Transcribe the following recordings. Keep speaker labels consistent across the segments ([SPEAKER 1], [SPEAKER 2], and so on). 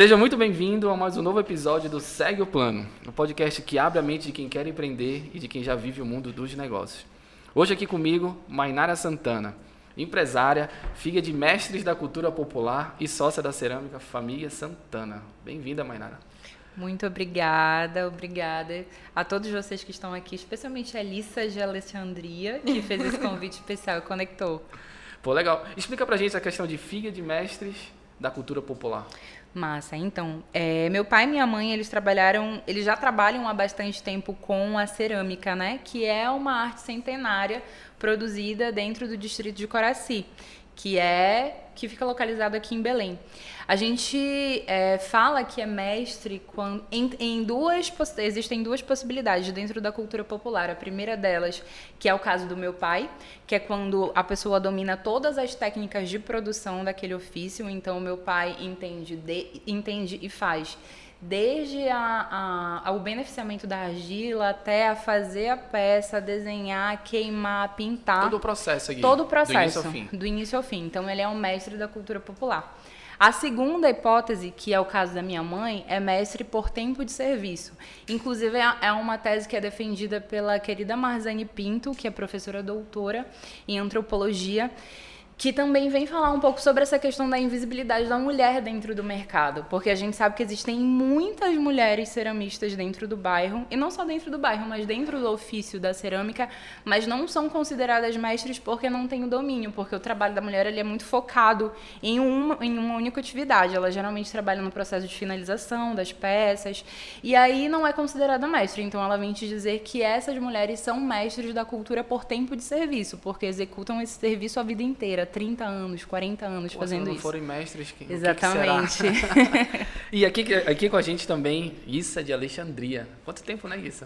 [SPEAKER 1] Seja muito bem-vindo a mais um novo episódio do Segue o Plano, um podcast que abre a mente de quem quer empreender e de quem já vive o mundo dos negócios. Hoje aqui comigo, Mainara Santana, empresária, filha de mestres da cultura popular e sócia da cerâmica Família Santana. Bem-vinda, Mainara.
[SPEAKER 2] Muito obrigada, obrigada a todos vocês que estão aqui, especialmente a Alissa de Alexandria, que fez esse convite especial e conectou.
[SPEAKER 1] Pô, legal. Explica pra gente a questão de filha de mestres da cultura popular.
[SPEAKER 2] Massa. Então, é, meu pai e minha mãe, eles trabalharam, eles já trabalham há bastante tempo com a cerâmica, né? Que é uma arte centenária produzida dentro do distrito de Coraci que é que fica localizado aqui em Belém. A gente é, fala que é mestre quando, em, em, duas existem duas possibilidades dentro da cultura popular. A primeira delas, que é o caso do meu pai, que é quando a pessoa domina todas as técnicas de produção daquele ofício. Então, o meu pai entende, de, entende e faz desde a, a, o beneficiamento da argila até a fazer a peça, desenhar, queimar, pintar.
[SPEAKER 1] Todo o processo aqui.
[SPEAKER 2] Todo o processo. Do
[SPEAKER 1] início ao fim.
[SPEAKER 2] Do início ao fim. Então, ele é um mestre da cultura popular. A segunda hipótese, que é o caso da minha mãe, é mestre por tempo de serviço. Inclusive, é, é uma tese que é defendida pela querida Marzane Pinto, que é professora doutora em antropologia que também vem falar um pouco sobre essa questão da invisibilidade da mulher dentro do mercado, porque a gente sabe que existem muitas mulheres ceramistas dentro do bairro, e não só dentro do bairro, mas dentro do ofício da cerâmica, mas não são consideradas mestres porque não têm o domínio, porque o trabalho da mulher ele é muito focado em uma, em uma única atividade, ela geralmente trabalha no processo de finalização das peças, e aí não é considerada mestre, então ela vem te dizer que essas mulheres são mestres da cultura por tempo de serviço, porque executam esse serviço a vida inteira, 30 anos, 40 anos Pô, fazendo
[SPEAKER 1] se
[SPEAKER 2] não isso.
[SPEAKER 1] forem mestres, que,
[SPEAKER 2] Exatamente.
[SPEAKER 1] Que e aqui, aqui com a gente também, Issa de Alexandria. Quanto tempo, né, Issa?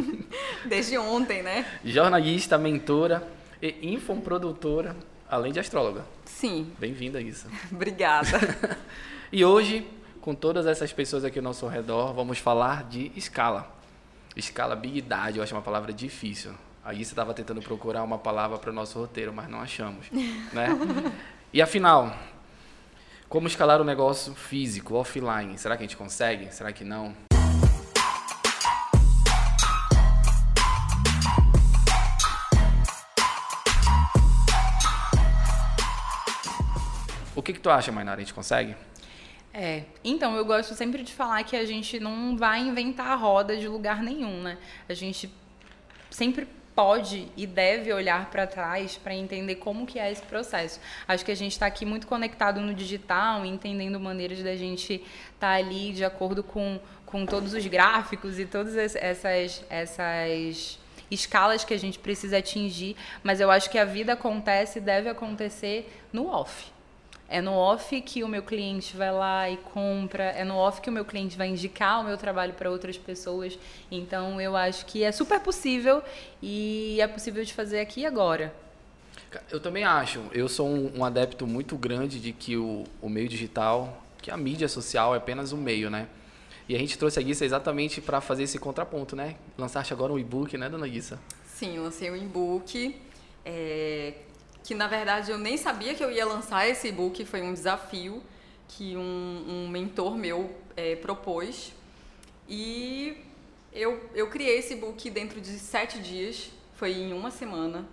[SPEAKER 3] Desde ontem, né?
[SPEAKER 1] Jornalista, mentora e infoprodutora, além de astróloga.
[SPEAKER 3] Sim.
[SPEAKER 1] Bem-vinda, Issa.
[SPEAKER 3] Obrigada.
[SPEAKER 1] e hoje, com todas essas pessoas aqui ao nosso redor, vamos falar de escala. Escalabilidade, eu acho uma palavra difícil. Aí você estava tentando procurar uma palavra para o nosso roteiro, mas não achamos. né? E afinal, como escalar o negócio físico, offline? Será que a gente consegue? Será que não? O que, que tu acha, Mainara? A gente consegue?
[SPEAKER 2] É, então eu gosto sempre de falar que a gente não vai inventar a roda de lugar nenhum, né? A gente sempre pode e deve olhar para trás para entender como que é esse processo. Acho que a gente está aqui muito conectado no digital, entendendo maneiras da gente estar tá ali de acordo com, com todos os gráficos e todas essas, essas escalas que a gente precisa atingir, mas eu acho que a vida acontece e deve acontecer no off. É no off que o meu cliente vai lá e compra, é no off que o meu cliente vai indicar o meu trabalho para outras pessoas. Então eu acho que é super possível e é possível de fazer aqui e agora.
[SPEAKER 1] Eu também acho. Eu sou um, um adepto muito grande de que o, o meio digital, que a mídia social é apenas um meio, né? E a gente trouxe a Guissa exatamente para fazer esse contraponto, né? Lançaste agora um e-book, né, dona Guissa?
[SPEAKER 3] Sim, lancei um e-book. É, que na verdade eu nem sabia que eu ia lançar esse e-book, foi um desafio que um, um mentor meu é, propôs. E eu, eu criei esse e-book dentro de sete dias, foi em uma semana,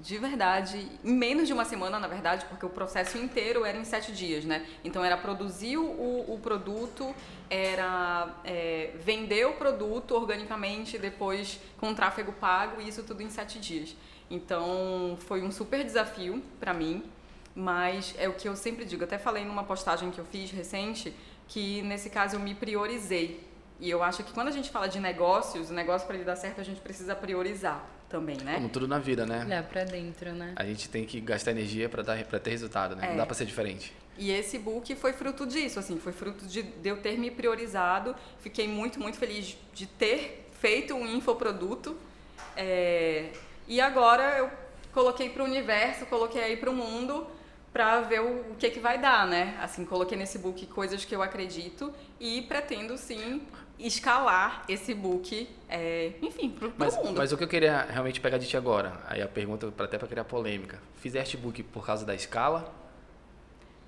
[SPEAKER 3] de verdade, em menos de uma semana, na verdade, porque o processo inteiro era em sete dias, né? Então era produzir o, o produto, era é, vender o produto organicamente, depois com tráfego pago, e isso tudo em sete dias. Então, foi um super desafio para mim, mas é o que eu sempre digo, até falei numa postagem que eu fiz recente, que nesse caso eu me priorizei. E eu acho que quando a gente fala de negócios, o negócio para ele dar certo, a gente precisa priorizar também, né?
[SPEAKER 1] Como tudo na vida, né?
[SPEAKER 2] Olhar para dentro, né?
[SPEAKER 1] A gente tem que gastar energia para dar para ter resultado, né? É. Não dá para ser diferente.
[SPEAKER 3] E esse book foi fruto disso, assim, foi fruto de, de eu ter me priorizado. Fiquei muito, muito feliz de ter feito um infoproduto. É, e agora eu coloquei para o universo, coloquei aí para o mundo para ver o, o, que que vai dar, né? Assim, coloquei nesse book coisas que eu acredito e pretendo sim escalar esse book, é, enfim, para o mundo.
[SPEAKER 1] Mas o que eu queria realmente pegar de ti agora, aí a pergunta até para criar polêmica, fizeste book por causa da escala?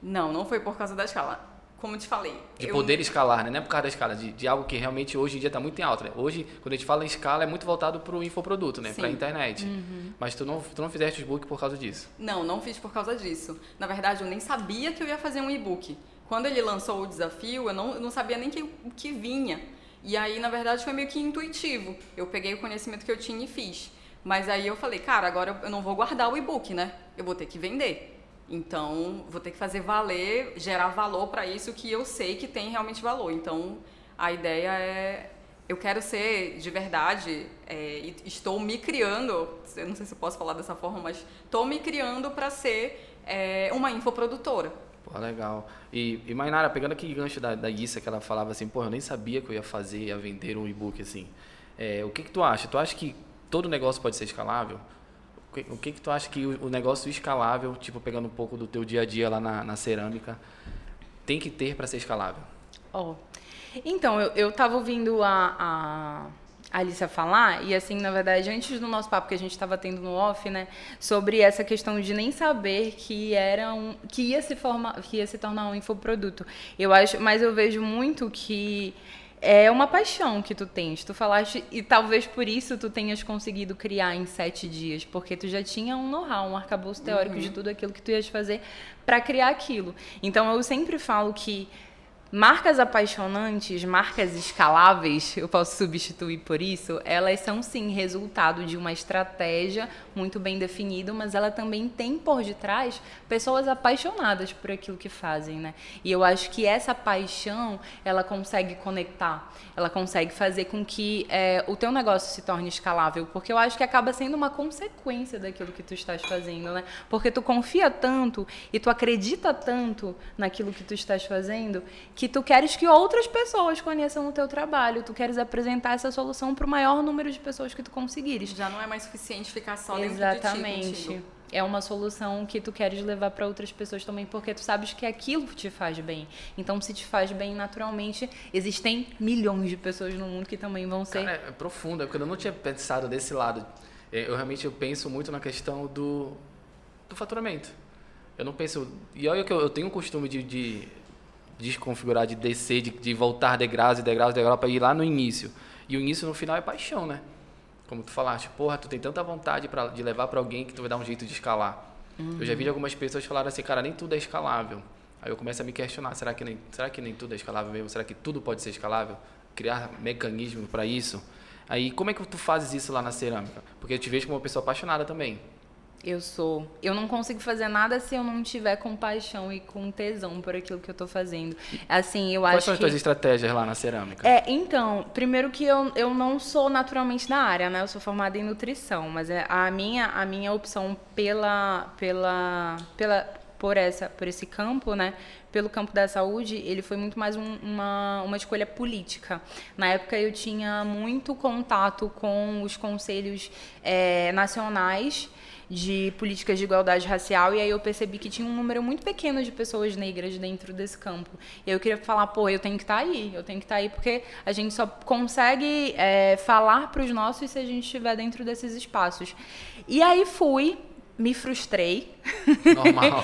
[SPEAKER 3] Não, não foi por causa da escala. como te falei.
[SPEAKER 1] De
[SPEAKER 3] eu-
[SPEAKER 1] poder escalar, né? Não é por causa da escala, de, de algo que realmente hoje em dia está muito em alta. Né? Hoje, quando a gente fala em escala, é muito voltado para o infoproduto, né? Para a internet. Mas tu não, tu não fizeste o e-book por causa disso.
[SPEAKER 3] Não, não fiz por causa disso. Na verdade, eu nem sabia que eu ia fazer um e-book. Quando ele lançou o desafio, eu não, eu não sabia nem que, o que vinha. E aí, na verdade, foi meio que intuitivo. Eu peguei o conhecimento que eu tinha e fiz. Mas aí eu falei, cara, agora eu não vou guardar o e-book, né? Eu vou ter que vender. Então, vou ter que fazer valer, gerar valor para isso que eu sei que tem realmente valor. Então, a ideia é eu quero ser de verdade, é, estou me criando, eu não sei se eu posso falar dessa forma, mas estou me criando para ser é, uma infoprodutora.
[SPEAKER 1] Pô, legal. E, e Mainara, pegando aquele gancho da, da Issa, que ela falava assim, pô, eu nem sabia que eu ia fazer, ia vender um e-book assim. É, o que que tu acha? Tu acha que todo negócio pode ser escalável? O que, o que que tu acha que o, o negócio escalável, tipo, pegando um pouco do teu dia a dia lá na, na cerâmica, tem que ter para ser escalável?
[SPEAKER 2] Ó, Então, eu, eu tava ouvindo a, a Alicia falar, e assim, na verdade, antes do nosso papo que a gente estava tendo no off, né, sobre essa questão de nem saber que era um, que ia se formar, que ia se tornar um infoproduto. Eu acho, mas eu vejo muito que é uma paixão que tu tens. Tu falaste, e talvez por isso tu tenhas conseguido criar em sete dias, porque tu já tinha um know-how, um arcabouço teórico de tudo aquilo que tu ias fazer para criar aquilo. Então eu sempre falo que Marcas apaixonantes, marcas escaláveis, eu posso substituir por isso, elas são sim resultado de uma estratégia muito bem definida, mas ela também tem por detrás pessoas apaixonadas por aquilo que fazem, né? E eu acho que essa paixão, ela consegue conectar, ela consegue fazer com que é, o teu negócio se torne escalável, porque eu acho que acaba sendo uma consequência daquilo que tu estás fazendo, né? Porque tu confia tanto e tu acredita tanto naquilo que tu estás fazendo que tu queres que outras pessoas conheçam o teu trabalho, tu queres apresentar essa solução para o maior número de pessoas que tu conseguires.
[SPEAKER 3] Já não é mais suficiente ficar só dentro de ti
[SPEAKER 2] Exatamente.
[SPEAKER 3] contigo.
[SPEAKER 2] É uma solução que tu queres levar para outras pessoas também, porque tu sabes que aquilo te faz bem. Então, se te faz bem naturalmente, existem milhões de pessoas no mundo que também vão ser.
[SPEAKER 1] Cara, é profundo, é porque eu não tinha pensado desse lado. É, Eu realmente eu penso muito na questão do, do faturamento. Eu não penso. E olha que eu, eu tenho o costume de, de desconfigurar, de descer, de, de voltar degraus e degraus e degraus para ir lá no início. E o início no final é paixão, né? Como tu falaste, porra, tu tem tanta vontade pra, de levar para alguém que tu vai dar um jeito de escalar. Eu já vi de algumas pessoas falarem assim, cara, nem tudo é escalável. Aí eu começo a me questionar, será que nem, será que nem tudo é escalável mesmo? Será que tudo pode ser escalável? Criar mecanismo para isso? Aí como é que tu fazes isso lá na cerâmica? Porque eu te vejo como uma pessoa apaixonada também.
[SPEAKER 2] Eu sou. Eu não consigo fazer nada se eu não tiver compaixão e com tesão por aquilo que eu tô fazendo. Assim, eu
[SPEAKER 1] Quais
[SPEAKER 2] acho
[SPEAKER 1] são as
[SPEAKER 2] que.
[SPEAKER 1] tuas estratégias lá na cerâmica?
[SPEAKER 2] É, então, primeiro que eu, eu não sou naturalmente na área, né? Eu sou formada em nutrição, mas é a minha a minha opção pela pela pela por essa por esse campo, né? Pelo campo da saúde, ele foi muito mais um- uma uma escolha política. Na época eu tinha muito contato com os conselhos eh, nacionais de políticas de igualdade racial e aí eu percebi que tinha um número muito pequeno de pessoas negras dentro desse campo. E eu queria falar, pô, eu tenho que estar aí, eu tenho que estar aí porque a gente só consegue é, falar para os nossos se a gente estiver dentro desses espaços. E aí fui, me frustrei,
[SPEAKER 1] Normal.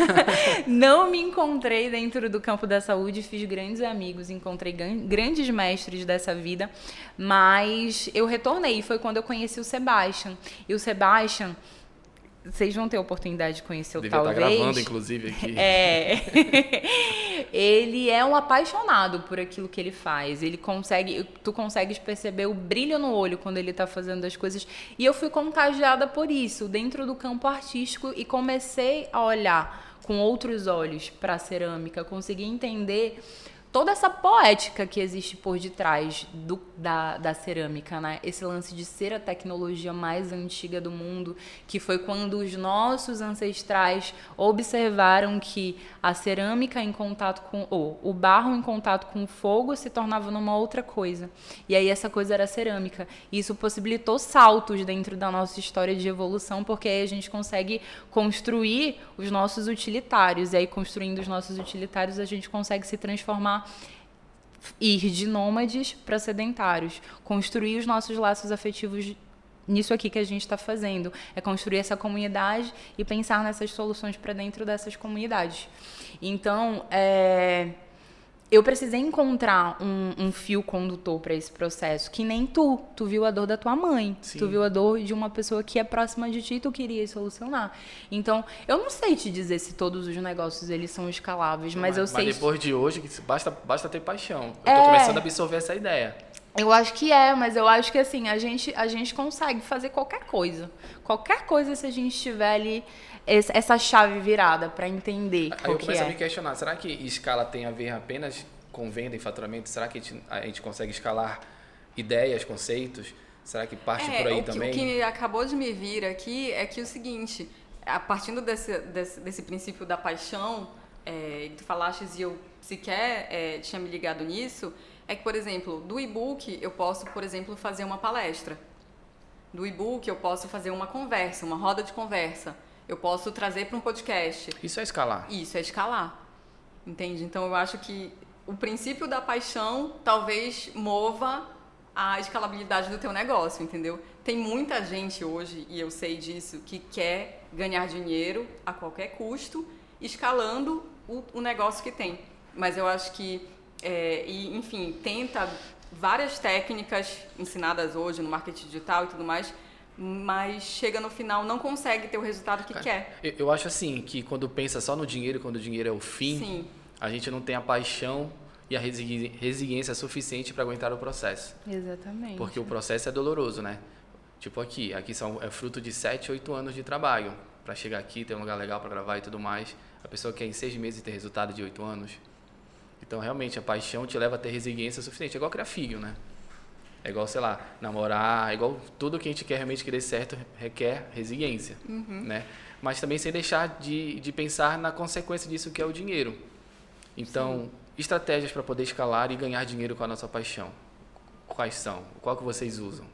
[SPEAKER 2] não me encontrei dentro do campo da saúde, fiz grandes amigos, encontrei gran- grandes mestres dessa vida, mas eu retornei. Foi quando eu conheci o Sebastian. E o Sebastian, vocês vão ter a oportunidade de conhecer o
[SPEAKER 1] Devia estar
[SPEAKER 2] talvez.
[SPEAKER 1] gravando, inclusive, aqui.
[SPEAKER 2] É. ele é um apaixonado por aquilo que ele faz. Ele consegue, tu consegues perceber o brilho no olho quando ele tá fazendo as coisas. E eu fui contagiada por isso, dentro do campo artístico e comecei a olhar com outros olhos para a cerâmica, consegui entender toda essa poética que existe por detrás do, da, da cerâmica, né? Esse lance de ser a tecnologia mais antiga do mundo, que foi quando os nossos ancestrais observaram que a cerâmica em contato com, ou o barro em contato com o fogo se tornava numa outra coisa. E aí essa coisa era a cerâmica. Isso possibilitou saltos dentro da nossa história de evolução, porque aí a gente consegue construir os nossos utilitários. E aí construindo os nossos utilitários, a gente consegue se transformar ir de nômades para sedentários, construir os nossos laços afetivos nisso aqui que a gente está fazendo, é construir essa comunidade e pensar nessas soluções para dentro dessas comunidades. Então, é, eu precisei encontrar um, um fio condutor para esse processo, que nem tu. Tu viu a dor da tua mãe. Sim. Tu viu a dor de uma pessoa que é próxima de ti e tu queria solucionar. Então, eu não sei te dizer se todos os negócios eles são escaláveis, mas, mas eu sei...
[SPEAKER 1] Mas depois de hoje, basta, basta ter paixão. Eu é... tô começando a absorver essa ideia.
[SPEAKER 2] Eu acho que é, mas eu acho que assim, a gente, a gente consegue fazer qualquer coisa. Qualquer coisa se a gente tiver ali essa chave virada para entender Aí
[SPEAKER 1] eu começo
[SPEAKER 2] é.
[SPEAKER 1] a me questionar, será que escala tem a ver apenas com venda e faturamento? Será que a gente, a gente consegue escalar ideias, conceitos? Será que parte é, por aí
[SPEAKER 3] o
[SPEAKER 1] também?
[SPEAKER 3] o que acabou de me vir aqui é que o seguinte, a partindo desse, desse, desse princípio da paixão, é, tu falaste e eu sequer é, tinha me ligado nisso, é que, por exemplo, do e-book eu posso, por exemplo, fazer uma palestra. Do e-book eu posso fazer uma conversa, uma roda de conversa. Eu posso trazer para um podcast.
[SPEAKER 1] Isso é escalar.
[SPEAKER 3] Isso é escalar. Entende? Então eu acho que o princípio da paixão talvez mova a escalabilidade do teu negócio, entendeu? Tem muita gente hoje, e eu sei disso, que quer ganhar dinheiro a qualquer custo, escalando o, o negócio que tem. Mas eu acho que, é, e, enfim, tenta várias técnicas ensinadas hoje no marketing digital e tudo mais, mas chega no final não consegue ter o resultado que quer.
[SPEAKER 1] Eu, eu, acho assim que quando pensa só no dinheiro, quando o dinheiro é o fim, Sim. a gente não tem a paixão e a resiliência suficiente para aguentar o processo.
[SPEAKER 2] Exatamente.
[SPEAKER 1] Porque o processo é doloroso, né? Tipo aqui, aqui são é fruto de 7, 8 anos de trabalho para chegar aqui, ter um lugar legal para gravar e tudo mais. A pessoa quer em seis meses ter resultado de oito anos. Então, realmente, a paixão te leva a ter resiliência suficiente. É igual criar filho, né? É igual, sei lá, namorar, é igual tudo que a gente quer realmente que dê certo requer resiliência, uhum. né? Mas também sem deixar de, de pensar na consequência disso que é o dinheiro. Então, Sim. estratégias para poder escalar e ganhar dinheiro com a nossa paixão. Quais são? Qual que vocês usam?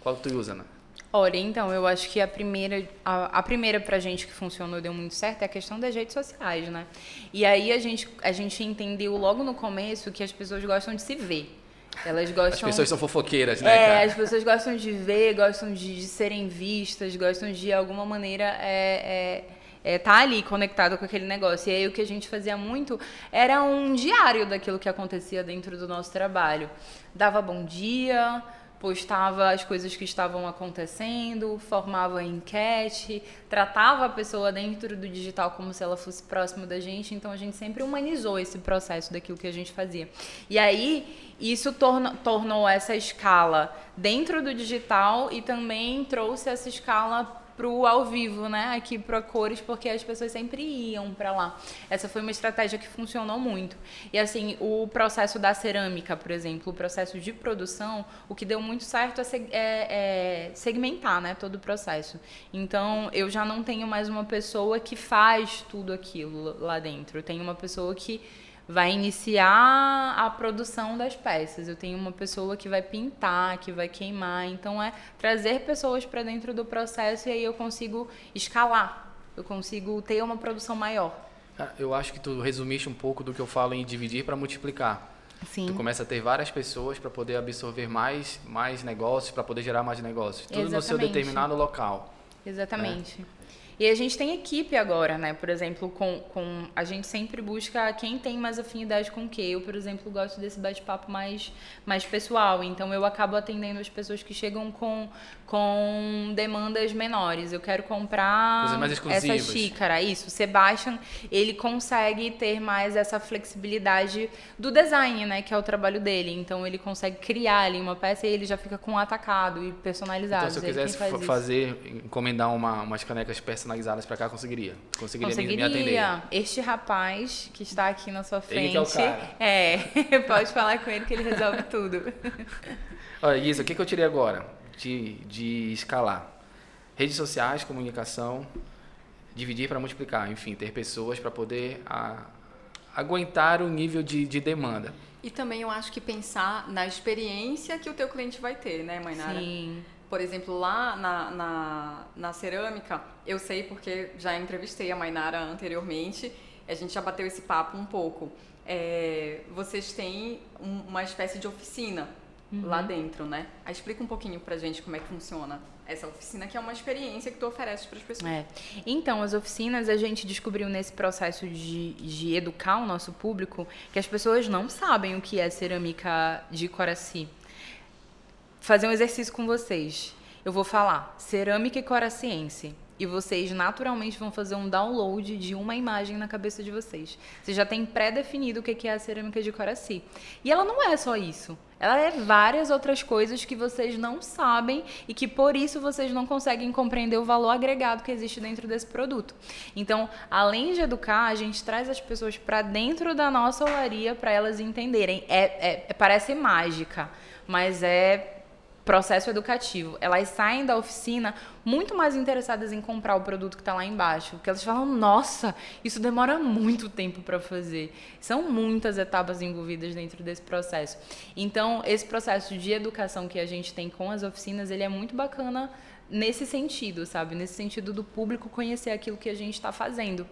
[SPEAKER 1] Qual que tu usa, Ana?
[SPEAKER 2] Olha, então, eu acho que a primeira, a, a primeira pra gente que funcionou, deu muito certo, é a questão das redes sociais, né? E aí a gente, a gente entendeu logo no começo que as pessoas gostam de se ver. Elas gostam. As
[SPEAKER 1] pessoas são fofoqueiras, né?
[SPEAKER 2] É,
[SPEAKER 1] cara?
[SPEAKER 2] as pessoas gostam de ver, gostam de, de serem vistas, gostam de, de alguma maneira, é, é, é, tá ali conectado com aquele negócio. E aí o que a gente fazia muito era um diário daquilo que acontecia dentro do nosso trabalho. Dava bom dia, postava as coisas que estavam acontecendo, formava enquete, tratava a pessoa dentro do digital como se ela fosse próxima da gente. Então a gente sempre humanizou esse processo daquilo que a gente fazia. E aí isso tornou essa escala dentro do digital e também trouxe essa escala pro ao vivo, né? Aqui pro cores, porque as pessoas sempre iam para lá. Essa foi uma estratégia que funcionou muito. E assim, o processo da cerâmica, por exemplo, o processo de produção, o que deu muito certo é, é, é segmentar, né? Todo o processo. Então, eu já não tenho mais uma pessoa que faz tudo aquilo lá dentro. Tenho uma pessoa que vai iniciar a produção das peças. Eu tenho uma pessoa que vai pintar, que vai queimar. Então é trazer pessoas para dentro do processo e aí eu consigo escalar. Eu consigo ter uma produção maior.
[SPEAKER 1] Eu acho que tu resumiste um pouco do que eu falo em dividir para multiplicar.
[SPEAKER 2] Sim.
[SPEAKER 1] Tu começa a ter várias pessoas para poder absorver mais, mais negócios, para poder gerar mais negócios. Tudo Exatamente. no seu determinado local.
[SPEAKER 2] Exatamente. Né? E a gente tem equipe agora, né? Por exemplo, com, com a gente sempre busca quem tem mais afinidade com o quê. Eu, por exemplo, gosto desse bate-papo mais, mais pessoal. Então, eu acabo atendendo as pessoas que chegam com, com demandas menores. Eu quero comprar essa xícara. Isso. O Sebastian, ele consegue ter mais essa flexibilidade do design, né? Que é o trabalho dele. Então, ele consegue criar ali uma peça e ele já fica com um atacado e personalizado.
[SPEAKER 1] Então, se eu quisesse fazer, encomendar uma, umas canecas personalizadas para cá, conseguiria. Conseguiria, conseguiria. Me, me atender.
[SPEAKER 2] Este rapaz que está aqui na sua frente.
[SPEAKER 1] Ele é o cara.
[SPEAKER 2] É, pode falar com ele que ele resolve tudo.
[SPEAKER 1] Olha, isso, o que, que eu tirei agora de, de escalar? Redes sociais, comunicação, dividir para multiplicar, enfim, ter pessoas para poder a, aguentar o nível de, de demanda.
[SPEAKER 3] E também eu acho que pensar na experiência que o teu cliente vai ter, né, Mainara?
[SPEAKER 2] Sim.
[SPEAKER 3] Por exemplo, lá na, na, na cerâmica, eu sei porque já entrevistei a Mainara anteriormente, a gente já bateu esse papo um pouco. É, vocês têm um, uma espécie de oficina uhum. lá dentro, né? Aí explica um pouquinho pra gente como é que funciona essa oficina, que é uma experiência que tu oferece para as pessoas.
[SPEAKER 2] É. Então, as oficinas, a gente descobriu nesse processo de, de educar o nosso público que as pessoas não sabem o que é cerâmica de Coraci. Fazer um exercício com vocês. Eu vou falar cerâmica e coraciense e vocês naturalmente vão fazer um download de uma imagem na cabeça de vocês. Você já tem pré-definido o que é a cerâmica de Coraci. E ela não é só isso. Ela é várias outras coisas que vocês não sabem e que por isso vocês não conseguem compreender o valor agregado que existe dentro desse produto. Então, além de educar, a gente traz as pessoas para dentro da nossa olaria para elas entenderem. É, é, parece mágica, mas é processo educativo. Elas saem da oficina muito mais interessadas em comprar o produto que está lá embaixo, porque elas falam: "Nossa, isso demora muito tempo para fazer". São muitas etapas envolvidas dentro desse processo. Então, esse processo de educação que a gente tem com as oficinas, ele é muito bacana nesse sentido, sabe? Nesse sentido do público conhecer aquilo que a gente está fazendo.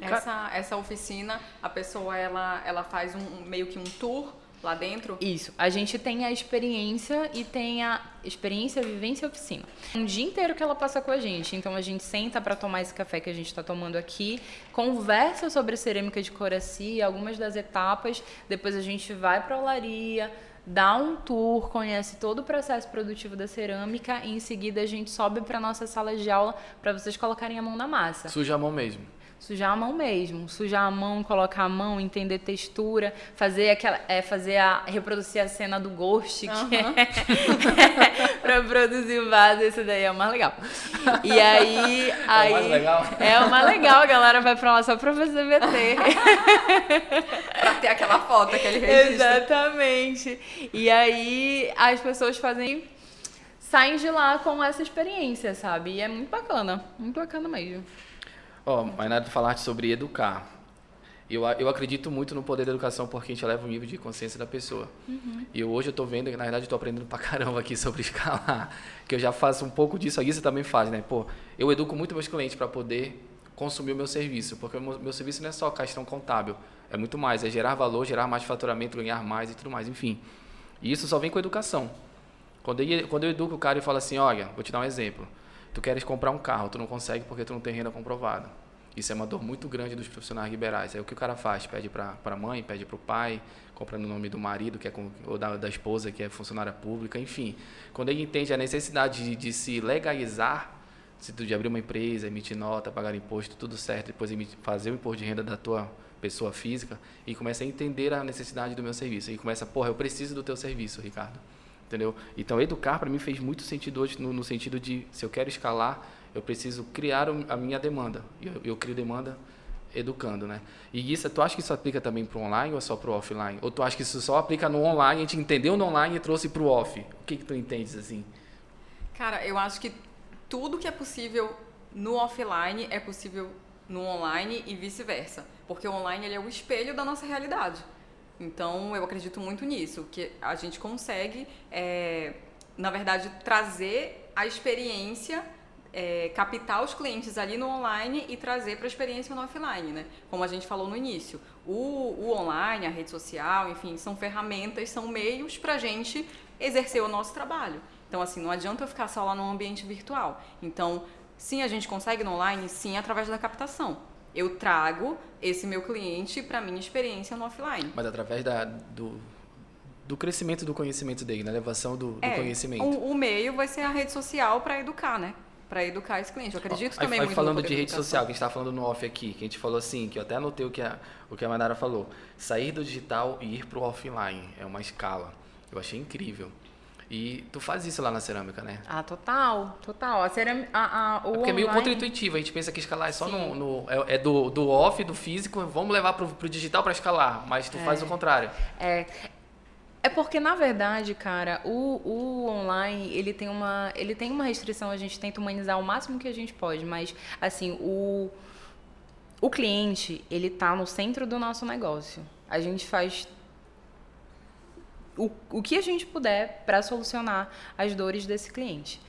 [SPEAKER 3] Essa, essa oficina, a pessoa ela, ela faz um meio que um tour lá dentro?
[SPEAKER 2] Isso. A gente tem a experiência e tem a experiência, vivência e oficina. Um dia inteiro que ela passa com a gente. Então a gente senta para tomar esse café que a gente está tomando aqui, conversa sobre cerâmica de Coraci, algumas das etapas. Depois a gente vai para a olaria, dá um tour, conhece todo o processo produtivo da cerâmica e em seguida a gente sobe para nossa sala de aula para vocês colocarem a mão na massa.
[SPEAKER 1] Suja a mão mesmo
[SPEAKER 2] sujar a mão mesmo, sujar a mão, colocar a mão, entender textura, fazer aquela, é, fazer a reproduzir a cena do Ghost, uhum. que é para produzir o vaso, isso daí é o mais legal. E aí, aí
[SPEAKER 1] é o mais legal.
[SPEAKER 2] É o mais legal, a galera vai para lá só para fazer VT.
[SPEAKER 3] para ter aquela foto, aquele registro.
[SPEAKER 2] Exatamente. E aí as pessoas fazem saem de lá com essa experiência, sabe? E é muito bacana, muito bacana mesmo.
[SPEAKER 1] Ó, oh, Mainara, tu falaste sobre educar. Eu, eu acredito muito no poder da educação porque a gente eleva o nível de consciência da pessoa. Uhum. E hoje eu estou vendo, na verdade, eu estou aprendendo pra caramba aqui sobre escalar, que eu já faço um pouco disso, aí você também faz, né? Pô, eu educo muito meus clientes para poder consumir o meu serviço, porque o meu, meu, serviço não é só questão contábil, é muito mais, é gerar valor, gerar mais faturamento, ganhar mais e tudo mais, enfim. E isso só vem com educação. Quando eu, quando eu educo o cara e falo assim, olha, vou te dar um exemplo. Tu queres comprar um carro, tu não consegue porque tu não tem renda comprovada. Isso é uma dor muito grande dos profissionais liberais. Aí o que o cara faz? Pede para a mãe, pede para o pai, compra no nome do marido, que é com, ou da, da, esposa, que é funcionária pública, enfim. Quando ele entende a necessidade de, de se legalizar, de abrir uma empresa, emitir nota, pagar imposto, tudo certo, depois fazer o imposto de renda da tua pessoa física, e começa a entender a necessidade do meu serviço. E começa, porra, eu preciso do teu serviço, Ricardo entendeu? Então, educar para mim fez muito sentido hoje, no, no, sentido de, se eu quero escalar, eu preciso criar a minha demanda. Eu, eu crio demanda educando, né? E isso, tu acha que isso aplica também para o online ou só para o offline? Ou tu acha que isso só aplica no online, a gente entendeu no online e trouxe para o off? O que que tu entendes assim?
[SPEAKER 3] Cara, eu acho que tudo que é possível no offline é possível no online e vice-versa, porque o online ele é o espelho da nossa realidade. Então, eu acredito muito nisso, que a gente consegue, é, na verdade, trazer a experiência, é, captar os clientes ali no online e trazer para a experiência no offline, né? Como a gente falou no início. O, o online, a rede social, enfim, são ferramentas, são meios para a gente exercer o nosso trabalho. Então, assim, não adianta eu ficar só lá no ambiente virtual. Então, sim, a gente consegue no online, sim, através da captação eu trago esse meu cliente para minha experiência no offline.
[SPEAKER 1] Mas através da, do, do crescimento do conhecimento dele, na elevação do, é, do conhecimento.
[SPEAKER 3] O, o, meio vai ser a rede social para educar, né? Para educar esse cliente. Eu acredito
[SPEAKER 1] oh,
[SPEAKER 3] também
[SPEAKER 1] aí,
[SPEAKER 3] muito
[SPEAKER 1] falando de rede social, que a gente está falando no off aqui, que a gente falou assim, que eu até anotei o que a, o que a Manara falou. Sair do digital e ir para o offline é uma escala. Eu achei incrível. E tu faz isso lá na cerâmica, né?
[SPEAKER 2] Ah, total, total. A cerâmica, a, a, o
[SPEAKER 1] é porque
[SPEAKER 2] é
[SPEAKER 1] meio contra-intuitivo, a gente pensa que escalar é só no, no, é, é, do, do off, do físico, vamos levar pro, pro digital para escalar, mas tu é. faz o contrário.
[SPEAKER 2] É, é porque, na verdade, cara, o, o online, ele tem, uma, ele tem uma restrição, a gente tenta humanizar o máximo que a gente pode, mas, assim, o, o cliente, ele tá no centro do nosso negócio. A gente faz o, o que a gente puder para solucionar as dores desse cliente.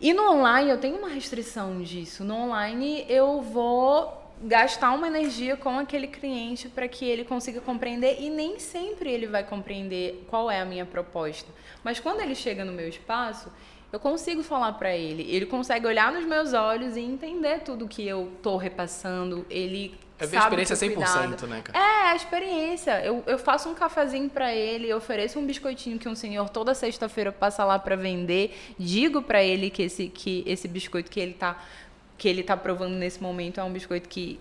[SPEAKER 2] E no online eu tenho uma restrição disso. No online eu vou gastar uma energia com aquele cliente para que ele consiga compreender e nem sempre ele vai compreender qual é a minha proposta. Mas quando ele chega no meu espaço, eu consigo falar para ele, ele consegue olhar nos meus olhos e entender tudo que eu tô repassando, ele
[SPEAKER 1] É ver a experiência
[SPEAKER 2] que o
[SPEAKER 1] 100%,
[SPEAKER 2] cuidado-
[SPEAKER 1] né, cara?
[SPEAKER 2] é, a experiência. Eu, eu faço um cafezinho pra ele, eu ofereço um biscoitinho que um senhor toda sexta-feira passa lá pra vender, digo pra ele que esse, que esse biscoito que ele tá que ele tá provando nesse momento é um biscoito que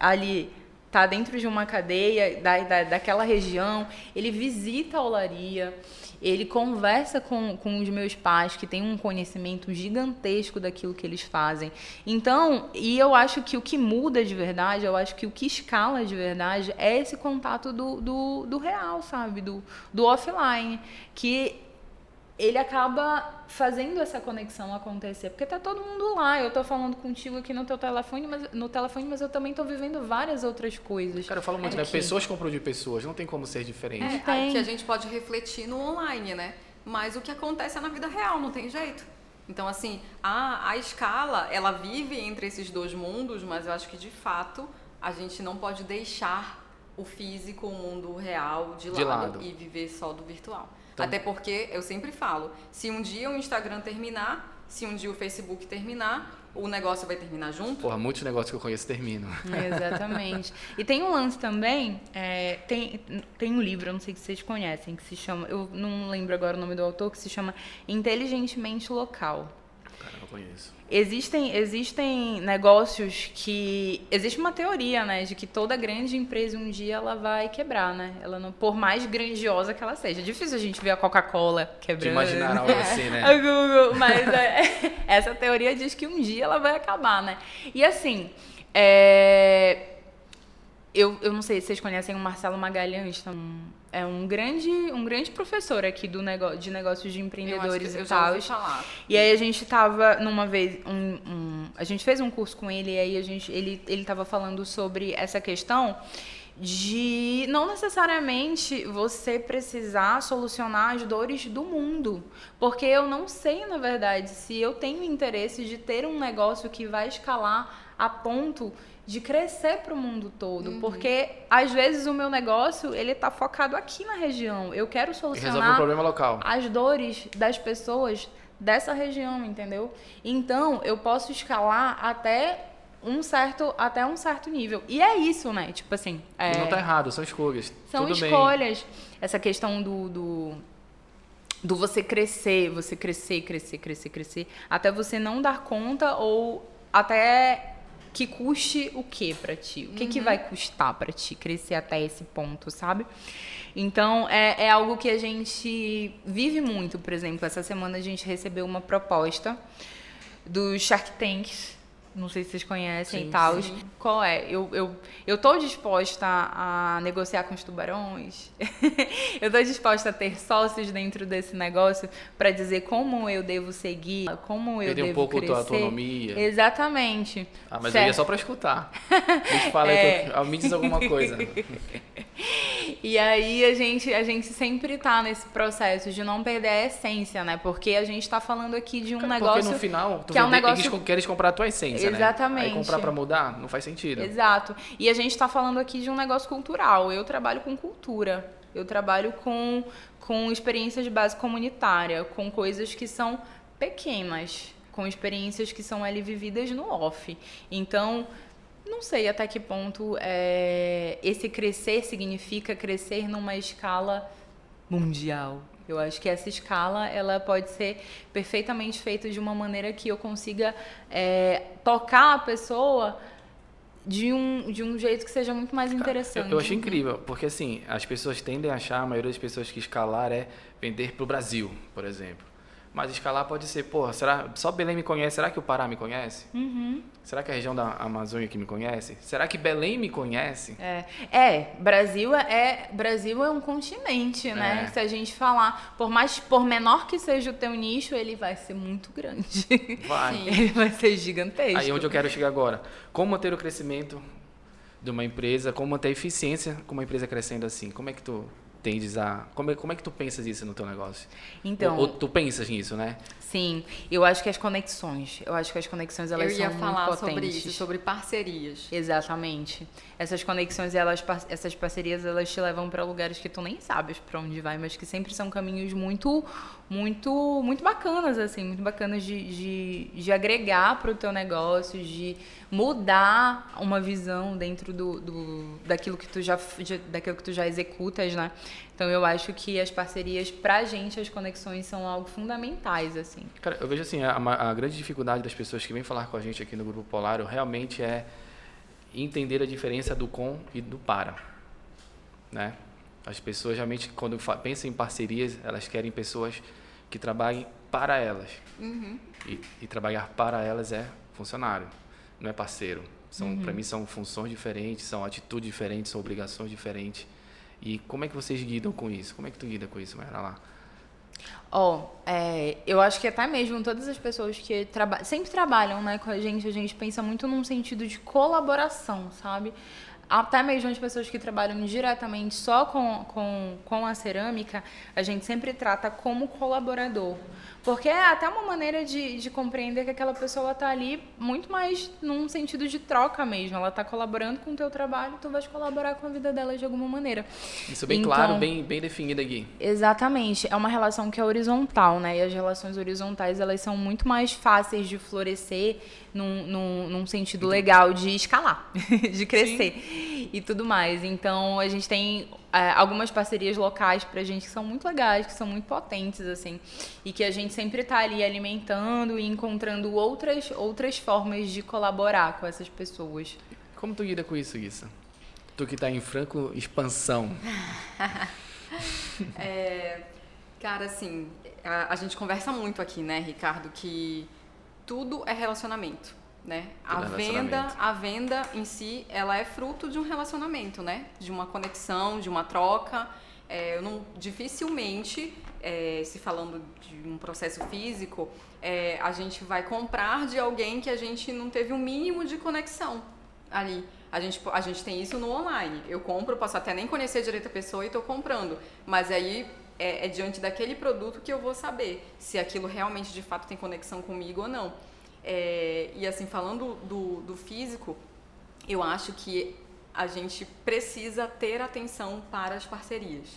[SPEAKER 2] ali tá dentro de uma cadeia da, da, daquela região. Ele visita a olaria, ele conversa com, com os meus pais que têm um conhecimento gigantesco daquilo que eles fazem. Então, e eu acho que o que muda de verdade, eu acho que o que escala de verdade é esse contato do, do, do real, sabe? Do, do offline. Que ele acaba fazendo essa conexão acontecer, porque tá todo mundo lá. Eu tô falando contigo aqui no teu telefone, mas no telefone, mas eu também tô vivendo várias outras coisas.
[SPEAKER 1] Cara, eu falo muito, né?
[SPEAKER 2] aqui.
[SPEAKER 1] Pessoas compram de pessoas, não tem como ser diferente.
[SPEAKER 3] É,
[SPEAKER 2] tem.
[SPEAKER 3] que a gente pode refletir no online, né? Mas o que acontece é na vida real, não tem jeito. Então, assim, a, a escala, ela vive entre esses dois mundos, mas eu acho que, de fato, a gente não pode deixar o físico, o mundo real de lado,
[SPEAKER 1] De lado.
[SPEAKER 3] e viver só do virtual.
[SPEAKER 1] Então-
[SPEAKER 3] Até porque, eu sempre falo, se um dia o Instagram terminar, se um dia o Facebook terminar, o negócio vai terminar junto.
[SPEAKER 1] Porra, muitos negócios que eu conheço terminam.
[SPEAKER 2] Exatamente. E tem um lance também, é, tem, tem um livro, eu não sei se vocês conhecem, que se chama, eu não lembro agora o nome do autor, que se chama Inteligentemente Local.
[SPEAKER 1] Cara, eu não conheço.
[SPEAKER 2] Existem, existem negócios que. Existe uma teoria, né? De que toda grande empresa um dia ela vai quebrar, né? Ela não, por mais grandiosa que ela seja. É difícil a gente ver a Coca-Cola quebrando.
[SPEAKER 1] imaginar algo assim, né?
[SPEAKER 2] A Google, mas é, essa teoria diz que um dia ela vai acabar, né? E assim, é, eu, eu não sei se vocês conhecem o Marcelo Magalhães, tá? Um- é um grande, um grande professor aqui do nego, de negócios de empreendedores e tal. E aí a gente tava numa vez, um, um- a gente fez um curso com ele e aí a gente, ele, ele tava falando sobre essa questão de não necessariamente você precisar solucionar as dores do mundo, porque eu não sei na verdade se eu tenho interesse de ter um negócio que vai escalar a ponto de crescer para o mundo todo, porque às vezes o meu negócio ele tá focado aqui na região. Eu quero solucionar
[SPEAKER 1] um problema local.
[SPEAKER 2] as dores das pessoas dessa região, entendeu? Então, eu posso escalar até um certo até um certo nível. E é isso, né? Tipo assim, é,
[SPEAKER 1] não tá errado, são escolhas.
[SPEAKER 2] são
[SPEAKER 1] Tudo bem.
[SPEAKER 2] escolhas. Essa questão do, do do você crescer, você crescer, crescer, crescer, crescer, até você não dar conta ou até que custe o que pra ti? O que, que vai custar pra ti crescer até esse ponto, sabe? Então, é, é algo que a gente vive muito, por exemplo. Essa semana a gente recebeu uma proposta do Shark Tanks. Não sei se vocês conhecem
[SPEAKER 1] Sim,
[SPEAKER 2] e tal. Qual é? Eu, eu, eu tô disposta a negociar com os tubarões. eu tô disposta a ter sócios dentro desse negócio para dizer como eu devo seguir, como eu
[SPEAKER 1] Perder um
[SPEAKER 2] devo
[SPEAKER 1] pouco a
[SPEAKER 2] crescer.
[SPEAKER 1] tua autonomia.
[SPEAKER 2] Exatamente.
[SPEAKER 1] Ah, mas
[SPEAKER 2] Certo.
[SPEAKER 1] eu ia só pra escutar. Me fala
[SPEAKER 2] É.
[SPEAKER 1] me diz alguma coisa.
[SPEAKER 2] E aí a gente, a gente sempre tá nesse processo de não perder a essência, né? Porque a gente tá falando aqui de um
[SPEAKER 1] Cara,
[SPEAKER 2] negócio.
[SPEAKER 1] Porque no final, tu
[SPEAKER 2] que é um negócio-
[SPEAKER 1] eles queres comprar a tua essência, né?
[SPEAKER 2] Exatamente.
[SPEAKER 1] Aí comprar pra mudar, não faz sentido.
[SPEAKER 2] Exato. E a gente está falando aqui de um negócio cultural. Eu trabalho com cultura. Eu trabalho com, com experiências de base comunitária, com coisas que são pequenas, com experiências que são ali vividas no off. Então, não sei até que ponto é, esse crescer significa crescer numa escala mundial. Eu acho que essa escala ela pode ser perfeitamente feita de uma maneira que eu consiga é, tocar a pessoa de um, de um jeito que seja muito mais
[SPEAKER 1] Eu,
[SPEAKER 2] interessante.
[SPEAKER 1] eu achei incrível, porque assim, as pessoas tendem a achar, a maioria das pessoas que escalar é vender pro Brasil, por exemplo. Mas escalar pode ser, porra, será só Belém me conhece? Será que o Pará me conhece?
[SPEAKER 2] Uhum.
[SPEAKER 1] Será que a região da Amazônia que me conhece? Será que Belém me conhece?
[SPEAKER 2] É, é, Brasil é, é- Brasil é um continente, né?
[SPEAKER 1] É.
[SPEAKER 2] Se a gente falar, por mais por menor que seja o teu nicho, ele vai ser muito grande.
[SPEAKER 1] Vai.
[SPEAKER 3] Sim.
[SPEAKER 2] ele vai ser gigantesco.
[SPEAKER 1] Aí onde eu quero chegar agora. Como manter o crescimento de uma empresa, como manter a eficiência com uma empresa crescendo assim? Como é que tu tendes a. Como é, como é que tu pensas isso no teu negócio?
[SPEAKER 2] Então.
[SPEAKER 1] Ou, ou tu pensas nisso, né?
[SPEAKER 2] Sim, eu acho que as conexões, eu acho que as conexões elas
[SPEAKER 3] eu ia
[SPEAKER 2] são
[SPEAKER 3] falar
[SPEAKER 2] muito
[SPEAKER 3] sobre
[SPEAKER 2] potentes.
[SPEAKER 3] isso, sobre parcerias.
[SPEAKER 2] Exatamente. Essas conexões, elas, essas parcerias, elas te levam para lugares que tu nem sabes para onde vai, mas que sempre são caminhos muito, muito, muito bacanas, assim, muito bacanas de, de, de agregar para o teu negócio, de mudar uma visão dentro do, do daquilo que tu já, de- daquilo que tu já executas, né? Então eu acho que as parcerias, pra gente, as conexões são algo fundamentais, assim.
[SPEAKER 1] Cara, eu vejo assim, a, a grande dificuldade das pessoas que vêm falar com a gente aqui no Grupo Polar realmente é entender a diferença do com e do para. Né? As pessoas realmente, quando pensam em parcerias, elas querem pessoas que trabalhem para elas. E, e trabalhar para elas é funcionário, não é parceiro. São, Para mim são funções diferentes, são atitudes diferentes, são obrigações diferentes. E como é que vocês lidam com isso? Como é que tu lida com isso, Mayra? lá?
[SPEAKER 2] Ó, é, eu acho que até mesmo todas as pessoas que traba sempre trabalham né, com a gente, a gente pensa muito num sentido de colaboração, sabe? Até mesmo as pessoas que trabalham diretamente só com, com, com a cerâmica, a gente sempre trata como colaborador. Porque é até uma maneira de, de compreender que aquela pessoa está ali muito mais num sentido de troca mesmo. Ela está colaborando com o teu trabalho, tu vais colaborar com a vida dela de alguma maneira.
[SPEAKER 1] Isso bem
[SPEAKER 2] Então-
[SPEAKER 1] claro, bem, bem definido aqui.
[SPEAKER 2] Exatamente. É uma relação que é horizontal, né? E as relações horizontais, elas são muito mais fáceis de florescer num, num, num sentido legal de escalar, de crescer e tudo mais. Então, a gente tem é, algumas parcerias locais pra gente que são muito legais, que são muito potentes, assim. E que a gente sempre tá ali alimentando e encontrando outras, outras formas de colaborar com essas pessoas.
[SPEAKER 1] Como tu lida com isso, Issa? Tu que está em franco expansão.
[SPEAKER 3] É, cara, assim, a, a gente conversa muito aqui, né, Ricardo, que tudo é relacionamento, né? A venda, a venda em si, ela é fruto de um relacionamento, né? De uma conexão, de uma troca. É, eu não, dificilmente, é, se falando de um processo físico, é, a gente vai comprar de alguém que a gente não teve o mínimo de conexão ali. A gente, a gente tem isso no online. Eu compro, posso até nem conhecer direito a pessoa e estou comprando. Mas aí é, é diante daquele produto que eu vou saber se aquilo realmente de fato tem conexão comigo ou não. É, e assim, falando do, do físico, eu acho que a gente precisa ter atenção para as parcerias.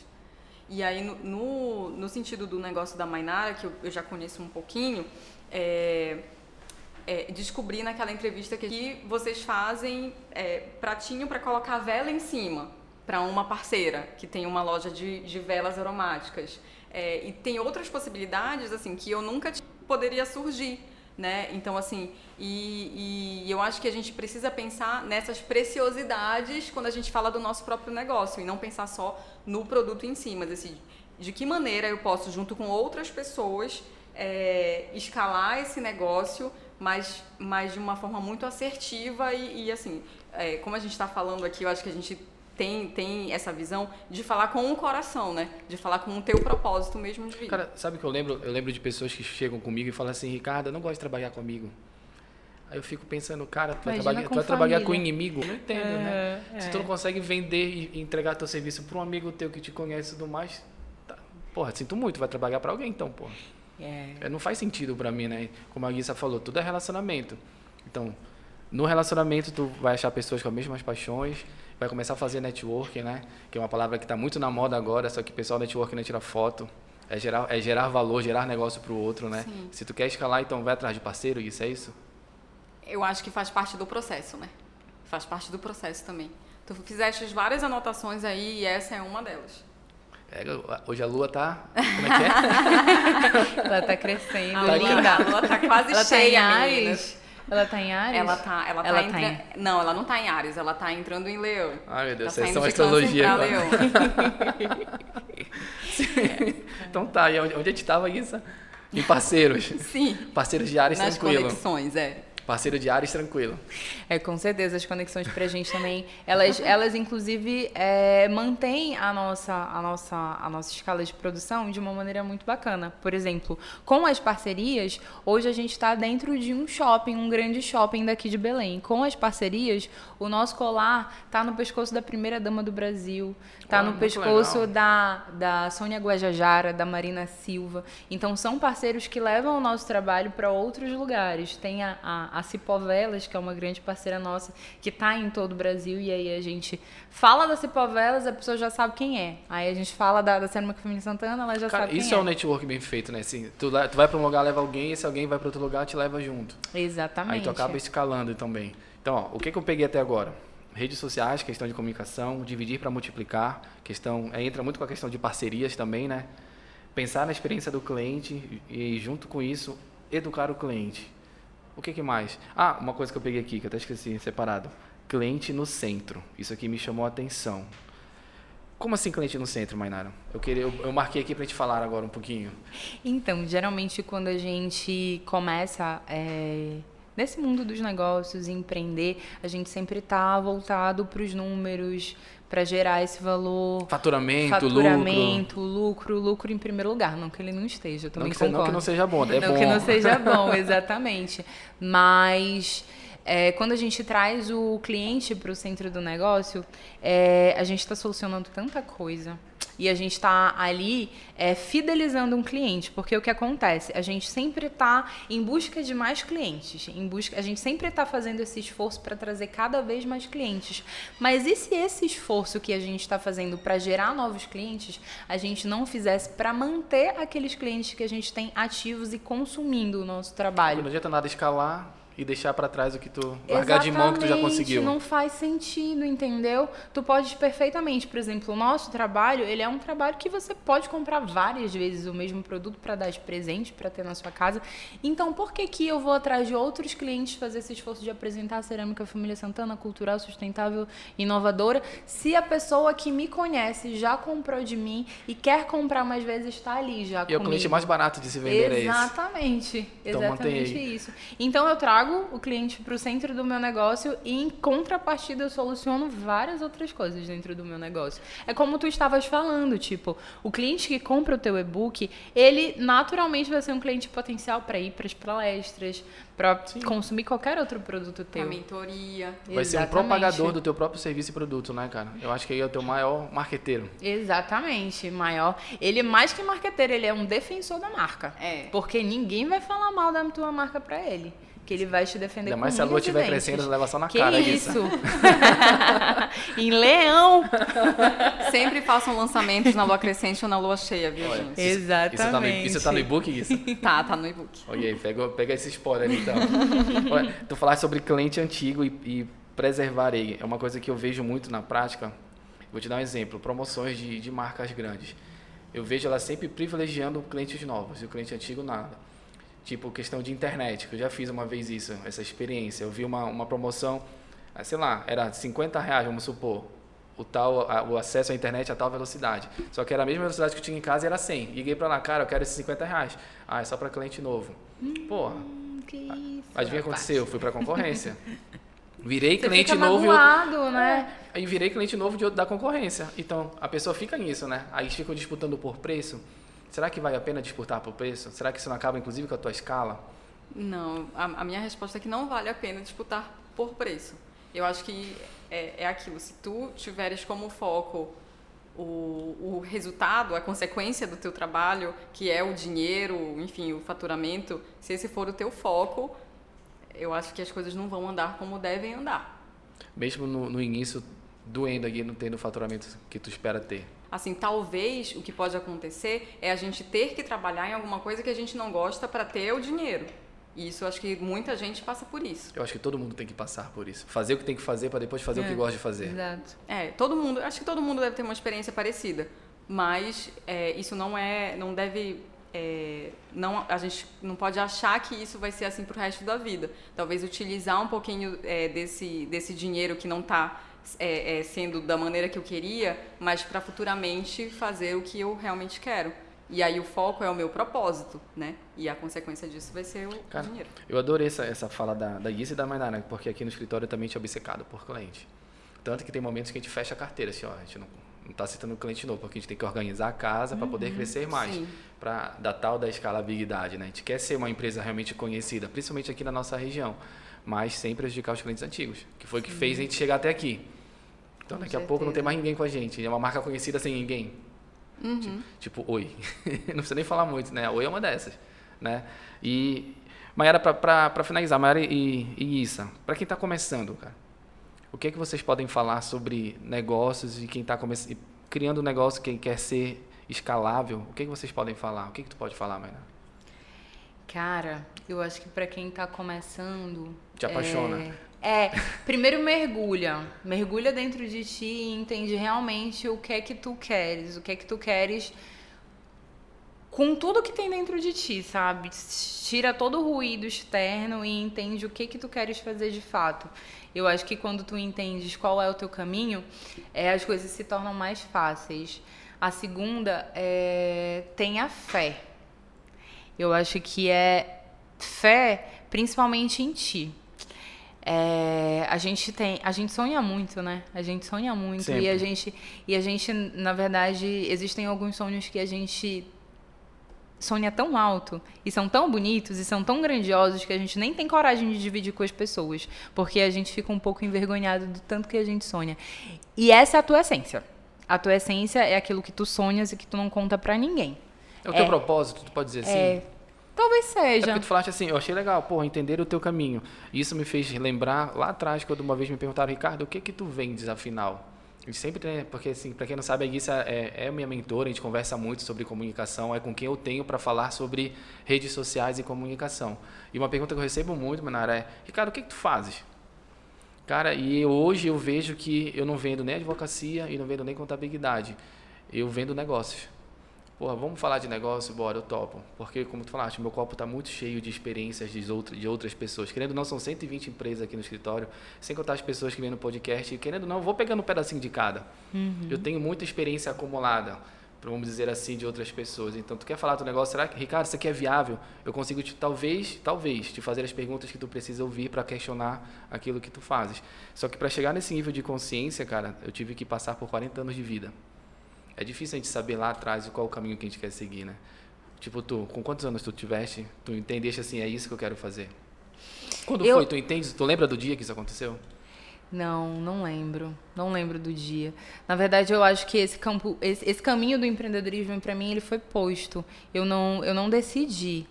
[SPEAKER 3] E aí, no, no, no sentido do negócio da Mainara, que eu, eu já conheço um pouquinho, é, é, descobri naquela entrevista que, que vocês fazem é, pratinho para colocar vela em cima para uma parceira que tem uma loja de, de velas aromáticas. É, e tem outras possibilidades assim que eu nunca poderia surgir. Né? Então, assim, e, e eu acho que a gente precisa pensar nessas preciosidades quando a gente fala do nosso próprio negócio e não pensar só no produto em si, mas assim, de que maneira eu posso, junto com outras pessoas, é, escalar esse negócio, mas, mas de uma forma muito assertiva e, e, assim, é, como a gente está falando aqui, eu acho que a gente tem, tem essa visão de falar com o coração, né? De falar com o teu propósito mesmo de vida.
[SPEAKER 1] Cara, sabe o que eu lembro? Eu lembro de pessoas que chegam comigo e falam assim, Ricardo, eu não gosto de trabalhar comigo. Aí eu fico pensando, cara, tu vai, trabalhar,
[SPEAKER 2] com
[SPEAKER 1] tu vai trabalhar com inimigo? Eu não entendo, né?
[SPEAKER 2] É,
[SPEAKER 1] Se
[SPEAKER 2] é.
[SPEAKER 1] tu não consegue vender e entregar teu serviço para um amigo teu que te conhece e tudo mais, tá. porra, sinto muito, vai trabalhar para alguém então, porra.
[SPEAKER 2] É.
[SPEAKER 1] É, Não faz sentido para mim, né? Como a Guissa falou, tudo é relacionamento. Então, no relacionamento tu vai achar pessoas com as mesmas paixões, vai começar a fazer networking, né? Que é uma palavra que está muito na moda agora, só que o pessoal networking não tira foto. É gerar, é gerar valor, gerar negócio para o outro, né?
[SPEAKER 3] Sim.
[SPEAKER 1] Se tu quer escalar, então vai atrás de parceiro, isso é isso?
[SPEAKER 3] Eu acho que faz parte do processo, né? Faz parte do processo também. Tu fizeste várias anotações aí e essa é uma delas.
[SPEAKER 1] É, hoje a lua tá. Como é que é?
[SPEAKER 2] Ela tá crescendo,
[SPEAKER 3] A
[SPEAKER 1] Tá
[SPEAKER 3] lua,
[SPEAKER 2] linda.
[SPEAKER 3] a lua tá quase
[SPEAKER 2] Ela tá em
[SPEAKER 3] cheia, meninas.
[SPEAKER 2] Ares? Ela tá em Ares?
[SPEAKER 3] Ela tá, ela tá,
[SPEAKER 2] Ela tá
[SPEAKER 3] entra- Não, ela não tá em Ares, ela tá entrando em Leão.
[SPEAKER 1] Ai, meu Deus,
[SPEAKER 3] tá
[SPEAKER 1] vocês são astrologia
[SPEAKER 3] pra
[SPEAKER 1] agora.
[SPEAKER 3] Leão.
[SPEAKER 1] Então tá, e onde, onde a gente tava, Guissa? Em parceiros.
[SPEAKER 3] Sim,
[SPEAKER 1] Parceiros de áreas
[SPEAKER 3] nas
[SPEAKER 1] tranquilo.
[SPEAKER 3] conexões, é.
[SPEAKER 1] Parceiro de Ares, tranquilo.
[SPEAKER 2] É, com certeza, as conexões pra gente também, elas, elas inclusive é, mantêm a nossa, a, nossa, a nossa escala de produção de uma maneira muito bacana. Por exemplo, com as parcerias, hoje a gente está dentro de um shopping, um grande shopping daqui de Belém. Com as parcerias, o nosso colar está no pescoço da primeira dama do Brasil, está no pescoço da, da Sônia Guajajara, da Marina Silva. Então, são parceiros que levam o nosso trabalho para outros lugares. Tem a, a a Cipovelas, que é uma grande parceira nossa, que está em todo o Brasil, e aí a gente fala da Cipovelas, a pessoa já sabe quem é. Aí a gente fala da, da Cinema Família Santana, ela já
[SPEAKER 1] Cara,
[SPEAKER 2] sabe quem é.
[SPEAKER 1] Isso é um network bem feito, né? Assim, tu, tu vai para um lugar, leva alguém, e esse alguém vai para outro lugar, te leva junto.
[SPEAKER 2] Exatamente.
[SPEAKER 1] Aí tu acaba escalando também. Então, ó, o que, que eu peguei até agora? Redes sociais, questão de comunicação, dividir para multiplicar, questão, entra muito com a questão de parcerias também, né? Pensar na experiência do cliente e, junto com isso, educar o cliente. O que, que mais? Ah, uma coisa que eu peguei aqui, que eu até esqueci, separado. Cliente no centro. Isso aqui me chamou a atenção. Como assim cliente no centro, Mainara? Eu, queria, eu, eu marquei aqui para gente falar agora um pouquinho.
[SPEAKER 2] Então, geralmente quando a gente começa é, nesse mundo dos negócios, empreender, a gente sempre está voltado para os números, para gerar esse valor.
[SPEAKER 1] Faturamento,
[SPEAKER 2] faturamento,
[SPEAKER 1] lucro.
[SPEAKER 2] lucro, lucro em primeiro lugar. Não que ele não esteja, eu também
[SPEAKER 1] não que,
[SPEAKER 2] concordo.
[SPEAKER 1] Não que não seja bom, é
[SPEAKER 2] não
[SPEAKER 1] bom.
[SPEAKER 2] que não seja bom, exatamente. Mas é, quando a gente traz o cliente para o centro do negócio, é, a gente está solucionando tanta coisa e a gente está ali é, fidelizando um cliente, porque o que acontece? A gente sempre está em busca de mais clientes, em busca, a gente sempre está fazendo esse esforço para trazer cada vez mais clientes. Mas e se esse esforço que a gente está fazendo para gerar novos clientes, a gente não fizesse para manter aqueles clientes que a gente tem ativos e consumindo o nosso trabalho?
[SPEAKER 1] Não adianta nada escalar e deixar para trás o que tu largar Exatamente, de mão que tu já conseguiu.
[SPEAKER 2] não faz sentido, entendeu? Tu podes perfeitamente, por exemplo, o nosso trabalho, ele é um trabalho que você pode comprar várias vezes o mesmo produto para dar de presente, para ter na sua casa. Então, por que que eu vou atrás de outros clientes fazer esse esforço de apresentar a cerâmica Família Santana cultural, sustentável, inovadora, se a pessoa que me conhece já comprou de mim e quer comprar mais vezes está ali já
[SPEAKER 1] E
[SPEAKER 2] comigo.
[SPEAKER 1] é o cliente mais barato de se vender
[SPEAKER 2] Exatamente,
[SPEAKER 1] é esse.
[SPEAKER 2] Exatamente. Então, exatamente isso. Então eu trago trago o cliente para o centro do meu negócio e, em contrapartida, eu soluciono várias outras coisas dentro do meu negócio. É como tu estavas falando, tipo, o cliente que compra o teu e-book, ele naturalmente vai ser um cliente potencial para ir para as palestras, para consumir qualquer outro produto teu.
[SPEAKER 3] A mentoria.
[SPEAKER 1] Vai Exatamente. ser um propagador do teu próprio serviço e produto, né, cara? Eu acho que aí é o teu maior marqueteiro.
[SPEAKER 2] Exatamente, maior. Ele é mais que marqueteiro, ele é um defensor da marca.
[SPEAKER 3] É.
[SPEAKER 2] Porque ninguém vai falar mal da tua marca para ele que ele vai te defender Ainda mais
[SPEAKER 1] se a lua estiver crescendo, leva só na
[SPEAKER 2] que
[SPEAKER 1] cara
[SPEAKER 2] isso. isso. em leão.
[SPEAKER 3] Sempre façam lançamentos na lua crescente ou na lua cheia, viu, Olha, gente?
[SPEAKER 2] Exatamente. Isso tá no,
[SPEAKER 1] isso tá no e-book, isso?
[SPEAKER 3] tá, tá no e-book.
[SPEAKER 1] Olha aí, pega, pega esse spoiler então. Olha, tu falaste sobre cliente antigo e, e preservar ele. É uma coisa que eu vejo muito na prática. Vou te dar um exemplo. Promoções de, de marcas grandes. Eu vejo ela sempre privilegiando clientes novos e o cliente antigo nada. Tipo, questão de internet, que eu já fiz uma vez isso, essa experiência. Eu vi uma, uma promoção, ah, sei lá, era 50 reais, vamos supor, o tal a, o acesso à internet a tal velocidade. Só que era a mesma velocidade que eu tinha em casa e era 100. Liguei para lá, cara, eu quero esses 50 reais. Ah, é só para cliente novo. Hum, Porra.
[SPEAKER 2] Que isso,
[SPEAKER 1] Mas o que aconteceu? Eu fui para concorrência. Virei
[SPEAKER 2] Você
[SPEAKER 1] cliente novo.
[SPEAKER 2] Magoado, né?
[SPEAKER 1] É, aí virei cliente novo de, da concorrência. Então, a pessoa fica nisso, né? Aí ficam disputando por preço. Será que vale a pena disputar por preço? Será que isso não acaba, inclusive, com a tua escala?
[SPEAKER 3] Não, a, a minha resposta é que não vale a pena disputar por preço. Eu acho que é, é aquilo. Se tu tiveres como foco o, o resultado, a consequência do teu trabalho, que é o dinheiro, enfim, o faturamento, se esse for o teu foco, eu acho que as coisas não vão andar como devem andar.
[SPEAKER 1] Mesmo no, no início, doendo aqui, não tendo o faturamento que tu espera ter.
[SPEAKER 3] Assim, talvez o que pode acontecer é a gente ter que trabalhar em alguma coisa que a gente não gosta para ter o dinheiro. E isso, eu acho que muita gente passa por isso.
[SPEAKER 1] Eu acho que todo mundo tem que passar por isso. Fazer o que tem que fazer para depois fazer é, o que é, gosta de fazer.
[SPEAKER 2] Exato.
[SPEAKER 3] É, todo mundo, acho que todo mundo deve ter uma experiência parecida. Mas é, isso não é, não deve é, não, a gente não pode achar que isso vai ser assim para o resto da vida. Talvez utilizar um pouquinho é, desse, desse dinheiro que não está é, é, sendo da maneira que eu queria, mas para futuramente fazer o que eu realmente quero, E aí o foco é o meu propósito, né? E a consequência disso vai ser o
[SPEAKER 1] Cara,
[SPEAKER 3] dinheiro.
[SPEAKER 1] Eu adorei essa, essa fala da, da Guissa e da Mainara, porque aqui no escritório eu também te obcecado por cliente. Tanto que tem momentos que a gente fecha a carteira, assim, ó, a gente não, não está citando cliente novo, porque a gente tem que organizar a casa para poder crescer mais. Para da tal da escalabilidade, né? A gente quer ser uma empresa realmente conhecida, principalmente aqui na nossa região, mas sem prejudicar os clientes antigos, que foi o que fez a gente chegar até aqui. Então
[SPEAKER 2] Com
[SPEAKER 1] daqui a pouco não
[SPEAKER 2] certeza.
[SPEAKER 1] tem mais ninguém com a gente, é uma marca conhecida sem ninguém.
[SPEAKER 3] Uhum.
[SPEAKER 1] Tipo, oi. não precisa nem falar muito, né? Oi é uma dessas, né? E, Mayara, para finalizar, Mayara e, e Issa, para quem está começando, cara, o que é que vocês podem falar sobre negócios e quem está criando um negócio, quem quer ser escalável, o que é que vocês podem falar? O que é que tu pode falar, Mayara?
[SPEAKER 2] Cara, eu acho que pra quem tá começando.
[SPEAKER 1] Te apaixona.
[SPEAKER 2] É, é, primeiro mergulha. Mergulha dentro de ti e entende realmente o que é que tu queres. O que é que tu queres com tudo que tem dentro de ti, sabe? Tira todo o ruído externo e entende o que que tu queres fazer de fato. Eu acho que quando tu entendes qual é o teu caminho, é, as coisas se tornam mais fáceis. A segunda é tenha fé. Eu acho que é fé, principalmente em ti. É, a gente tem, a gente sonha muito, né? A gente sonha muito
[SPEAKER 1] Sempre.
[SPEAKER 2] e a gente e a gente, na verdade, existem alguns sonhos que a gente sonha tão alto e são tão bonitos e são tão grandiosos que a gente nem tem coragem de dividir com as pessoas, porque a gente fica um pouco envergonhado do tanto que a gente sonha. E essa é a tua essência. A tua essência é aquilo que tu sonhas e que tu não conta pra ninguém.
[SPEAKER 1] É o teu
[SPEAKER 2] É.
[SPEAKER 1] propósito, tu pode dizer assim?
[SPEAKER 2] É, talvez
[SPEAKER 1] É
[SPEAKER 2] seja.
[SPEAKER 1] porque tu falaste assim, eu achei legal, porra, entender o teu caminho. Isso me fez lembrar lá atrás, quando uma vez me perguntaram, Ricardo, o que que tu vendes afinal? E sempre tem, porque assim, para quem não sabe, a Guissa é, é minha mentora, a gente conversa muito sobre comunicação, é com quem eu tenho para falar sobre redes sociais e comunicação. E uma pergunta que eu recebo muito, Manara, é, Ricardo, o que que tu fazes? Cara, e hoje eu vejo que eu não vendo nem advocacia e não vendo nem contabilidade. Eu vendo negócios. Porra, vamos falar de negócio? Bora, eu topo. Porque, como tu falaste, meu copo está muito cheio de experiências de, outra, de outras pessoas. Querendo ou não, são 120 empresas aqui no escritório, sem contar as pessoas que vêm no podcast. E querendo ou não, vou pegando um pedacinho de cada. Eu tenho muita experiência acumulada, vamos dizer assim, de outras pessoas. Então, tu quer falar do negócio? Será que, Ricardo, isso aqui é viável? Eu consigo, te, talvez, talvez, te fazer as perguntas que tu precisa ouvir para questionar aquilo que tu fazes. Só que para chegar nesse nível de consciência, cara, eu tive que passar por 40 anos de vida. É difícil a gente saber lá atrás qual o caminho que a gente quer seguir, né? Tipo, tu, com quantos anos tu tiveste, tu entendeste assim, é isso que eu quero fazer? Quando
[SPEAKER 2] Eu-
[SPEAKER 1] foi? Tu entende? Tu lembra do dia que isso aconteceu?
[SPEAKER 2] Não, não lembro. Não lembro do dia. Na verdade, eu acho que esse campo, esse, esse caminho do empreendedorismo para mim ele foi posto. Eu não, eu não decidi.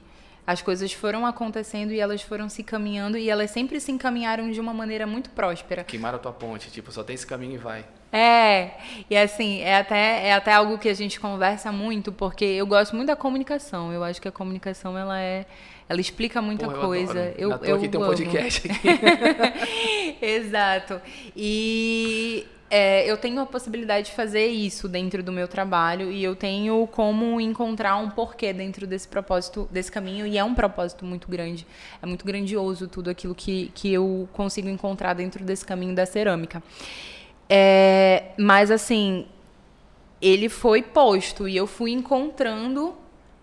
[SPEAKER 2] As coisas foram acontecendo e elas foram se caminhando e elas sempre se encaminharam de uma maneira muito próspera.
[SPEAKER 1] Queimaram a tua ponte, tipo, só tem esse caminho e vai.
[SPEAKER 2] É, e assim, é até, é até algo que a gente conversa muito, porque eu gosto muito da comunicação. Eu acho que a comunicação, ela é. Ela explica muita
[SPEAKER 1] Porra, eu
[SPEAKER 2] coisa.
[SPEAKER 1] adoro.
[SPEAKER 2] Eu,
[SPEAKER 1] Na
[SPEAKER 2] eu
[SPEAKER 1] que tem um podcast aqui.
[SPEAKER 2] Exato. E é, eu tenho a possibilidade de fazer isso dentro do meu trabalho e eu tenho como encontrar um porquê dentro desse propósito, desse caminho. E é um propósito muito grande. É muito grandioso tudo aquilo que, que eu consigo encontrar dentro desse caminho da cerâmica. É, mas assim, ele foi posto e eu fui encontrando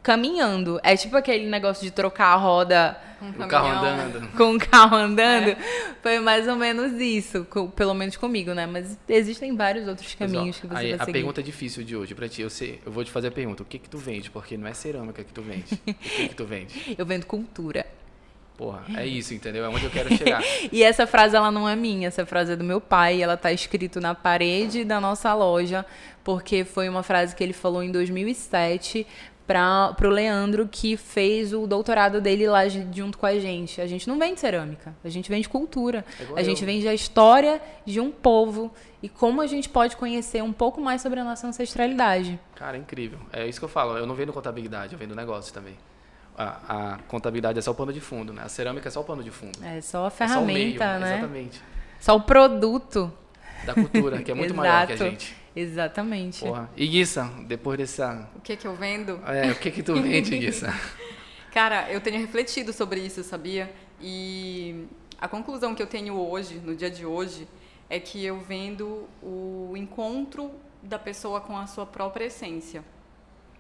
[SPEAKER 2] caminhando. É tipo aquele negócio de trocar a roda
[SPEAKER 3] Um
[SPEAKER 1] o carro andando.
[SPEAKER 2] com o carro andando. Foi mais ou menos isso, co- pelo menos comigo, né? Mas existem vários outros caminhos que você
[SPEAKER 1] Aí,
[SPEAKER 2] vai
[SPEAKER 1] a
[SPEAKER 2] seguir.
[SPEAKER 1] pergunta difícil de hoje pra ti, eu, sei, eu vou te fazer a pergunta, o que que tu vende? Porque não é cerâmica que tu vende. o que que tu vende?
[SPEAKER 2] Eu vendo cultura.
[SPEAKER 1] Porra, é isso, entendeu? É onde eu quero chegar.
[SPEAKER 2] E essa frase ela não é minha, essa frase é do meu pai, ela tá escrito na parede da nossa loja, porque foi uma frase que ele falou em 2007 para pro Leandro que fez o doutorado dele lá junto com a gente. A gente não vende cerâmica, a gente vende cultura.
[SPEAKER 1] É
[SPEAKER 2] a gente
[SPEAKER 1] eu.
[SPEAKER 2] vende a história de um povo e como a gente pode conhecer um pouco mais sobre a nossa ancestralidade.
[SPEAKER 1] Cara, é incrível. É isso que eu falo. Eu não vendo contabilidade, eu vendo negócio também. A, a contabilidade é só o pano de fundo, né? A cerâmica é só o pano de fundo.
[SPEAKER 2] É só a
[SPEAKER 1] É só o meio,
[SPEAKER 2] ferramenta, né?
[SPEAKER 1] Exatamente.
[SPEAKER 2] Só o produto.
[SPEAKER 1] Da cultura, que é muito maior que a gente.
[SPEAKER 2] Exatamente.
[SPEAKER 1] Porra. E Guissa, depois dessa.
[SPEAKER 3] O que que eu vendo?
[SPEAKER 1] É, o que que tu vende, Guissa?
[SPEAKER 3] Cara, eu tenho refletido sobre isso, sabia? E a conclusão que eu tenho hoje, no dia de hoje, é que eu vendo o encontro da pessoa com a sua própria essência.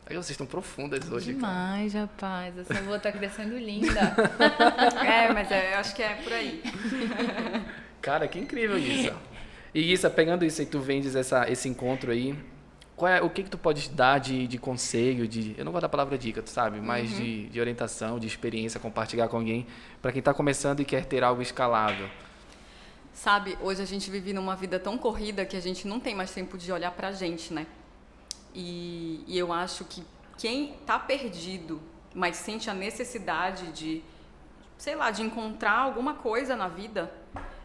[SPEAKER 1] Aí vocês estão profundas hoje,
[SPEAKER 2] Demais,
[SPEAKER 1] cara.
[SPEAKER 2] rapaz. Essa avó tá crescendo linda.
[SPEAKER 3] É, mas é, eu acho que é por aí.
[SPEAKER 1] Cara, que incrível isso. E Issa, pegando isso aí, tu vendes essa, esse encontro aí, qual é, o que que tu pode dar de, de conselho, de, eu não vou dar a palavra dica, tu sabe, mas de, de orientação, de experiência, compartilhar com alguém, para quem está começando e quer ter algo escalável?
[SPEAKER 3] Sabe, hoje a gente vive numa vida tão corrida que a gente não tem mais tempo de olhar pra gente, né? E, e eu acho que quem tá perdido, mas sente a necessidade de, sei lá, de encontrar alguma coisa na vida,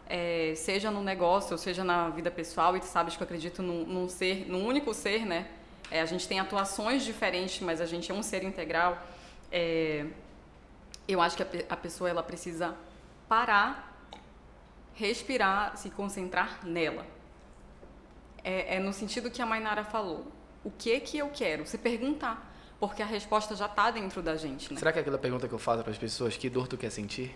[SPEAKER 3] é, seja no negócio, seja na vida pessoal, e tu sabes que eu acredito num, num ser, num único ser, né? É, a gente tem atuações diferentes, mas a gente é um ser integral. É, eu acho que a, a pessoa ela precisa parar respirar, se concentrar nela. É, é no sentido que a Mainara falou. O que que eu quero? Se perguntar, porque a resposta já está dentro da gente, né?
[SPEAKER 1] Será que é aquela pergunta que eu faço para as pessoas, que dor tu quer sentir?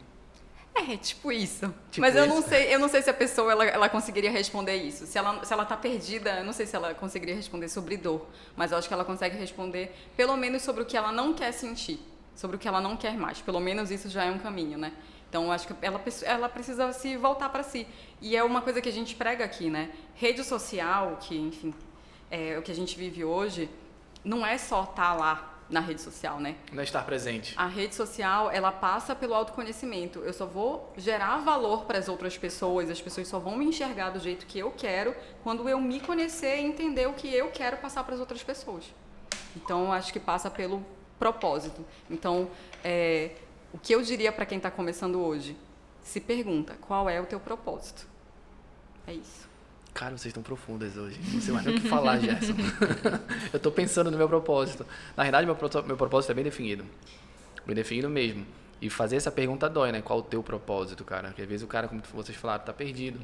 [SPEAKER 3] É, tipo isso.
[SPEAKER 1] Tipo
[SPEAKER 3] Mas eu não
[SPEAKER 1] isso.
[SPEAKER 3] sei, eu não sei se a pessoa ela, ela conseguiria responder isso. Se ela se ela tá perdida, eu não sei se ela conseguiria responder sobre dor, mas eu acho que ela consegue responder pelo menos sobre o que ela não quer sentir, sobre o que ela não quer mais. Pelo menos isso já é um caminho, né? Então eu acho que ela ela precisa se voltar para si. E é uma coisa que a gente prega aqui, né? Rede social, que enfim, é o que a gente vive hoje, não é só estar lá na rede social, né?
[SPEAKER 1] Não é estar presente.
[SPEAKER 3] A rede social, ela passa pelo autoconhecimento. Eu só vou gerar valor para as outras pessoas, as pessoas só vão me enxergar do jeito que eu quero quando eu me conhecer e entender o que eu quero passar para as outras pessoas. Então, acho que passa pelo propósito. Então, é, o que eu diria para quem está começando hoje? Se pergunta, qual é o teu propósito? É isso.
[SPEAKER 1] Cara, vocês estão profundas hoje. Não sei mais nem o que falar, Gerson. eu tô pensando no meu propósito. Na verdade, meu, meu propósito é bem definido. Bem definido mesmo. E fazer essa pergunta dói, né? Qual o teu propósito, cara? Porque às vezes o cara, como vocês falaram, tá perdido.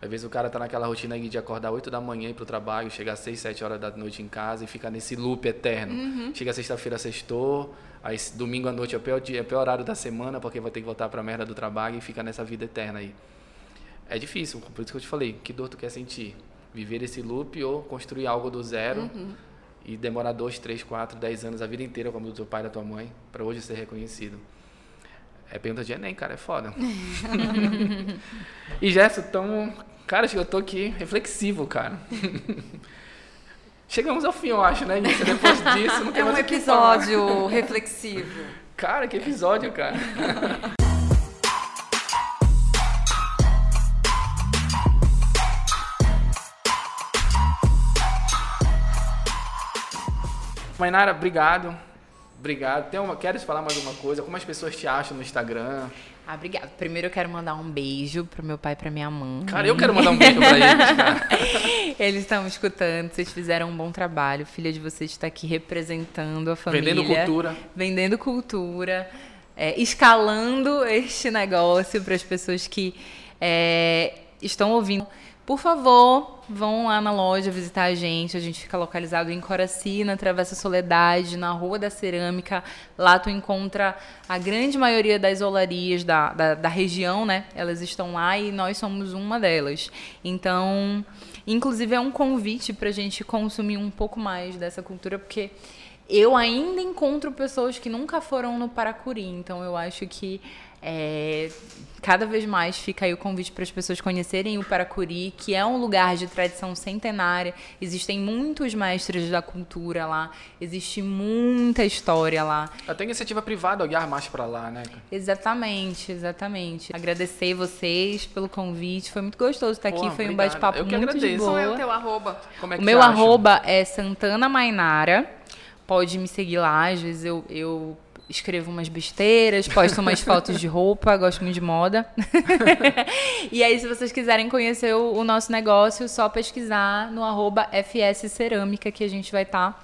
[SPEAKER 1] Às vezes o cara tá naquela rotina de acordar 8 da manhã, ir pro trabalho, chegar às 6, 7 horas da noite em casa e ficar nesse loop eterno. Chega sexta-feira, sextou, aí domingo à noite é o pior, dia, é o pior horário da semana, porque vai ter que voltar pra merda do trabalho e fica nessa vida eterna aí. É difícil, por isso que eu te falei, que dor tu quer sentir? Viver esse loop ou construir algo do zero e demorar dois, três, quatro, dez anos, a vida inteira, como do teu pai e da tua mãe, para hoje ser reconhecido. É pergunta de Enem, cara, é foda. e Gerson, então, cara, acho que eu tô aqui reflexivo, cara. Chegamos ao fim, eu acho, né? Isso, depois disso, não tem
[SPEAKER 3] É um
[SPEAKER 1] mais falar.
[SPEAKER 3] episódio reflexivo.
[SPEAKER 1] Cara, que episódio, cara. Mainara, obrigado. Obrigado. Tem uma, queres falar mais alguma coisa? Como as pessoas te acham no Instagram?
[SPEAKER 2] Ah, obrigada. Primeiro eu quero mandar um beijo pro meu pai e pra minha mãe.
[SPEAKER 1] Cara, eu quero mandar um beijo pra eles, cara.
[SPEAKER 2] Eles estão me escutando, vocês fizeram um bom trabalho. Filha de vocês está aqui representando a família.
[SPEAKER 1] Vendendo cultura.
[SPEAKER 2] Vendendo cultura. é, escalando este negócio para as pessoas que é, estão ouvindo. Por favor, vão lá na loja visitar a gente. A gente fica localizado em Coraci, na Travessa Soledade, na Rua da Cerâmica. Lá tu encontra a grande maioria das olarias da, da, da região, né? Elas estão lá e nós somos uma delas. Então, inclusive é um convite para a gente consumir um pouco mais dessa cultura, porque eu ainda encontro pessoas que nunca foram no Paracuri. Então, eu acho que é, cada vez mais fica aí o convite para as pessoas conhecerem o Paracuri, que é um lugar de tradição centenária. Existem muitos mestres da cultura lá, existe muita história lá.
[SPEAKER 1] Até iniciativa privada olhar mais pra lá, né?
[SPEAKER 2] Exatamente, exatamente. Agradecer vocês pelo convite, foi muito gostoso estar aqui,
[SPEAKER 1] Pô,
[SPEAKER 2] foi um bate-papo
[SPEAKER 1] que
[SPEAKER 2] muito de
[SPEAKER 1] agradeço.
[SPEAKER 3] Qual é o
[SPEAKER 2] boa.
[SPEAKER 3] teu arroba?
[SPEAKER 1] Como é que
[SPEAKER 2] O meu
[SPEAKER 1] te acham?
[SPEAKER 2] arroba é Santana Mainara. Pode me seguir lá. Às vezes eu, eu escrevo umas besteiras, posto umas fotos de roupa, gosto muito de moda. e aí, se vocês quiserem conhecer o, o nosso negócio, só pesquisar no arroba FS Cerâmica, que a gente vai estar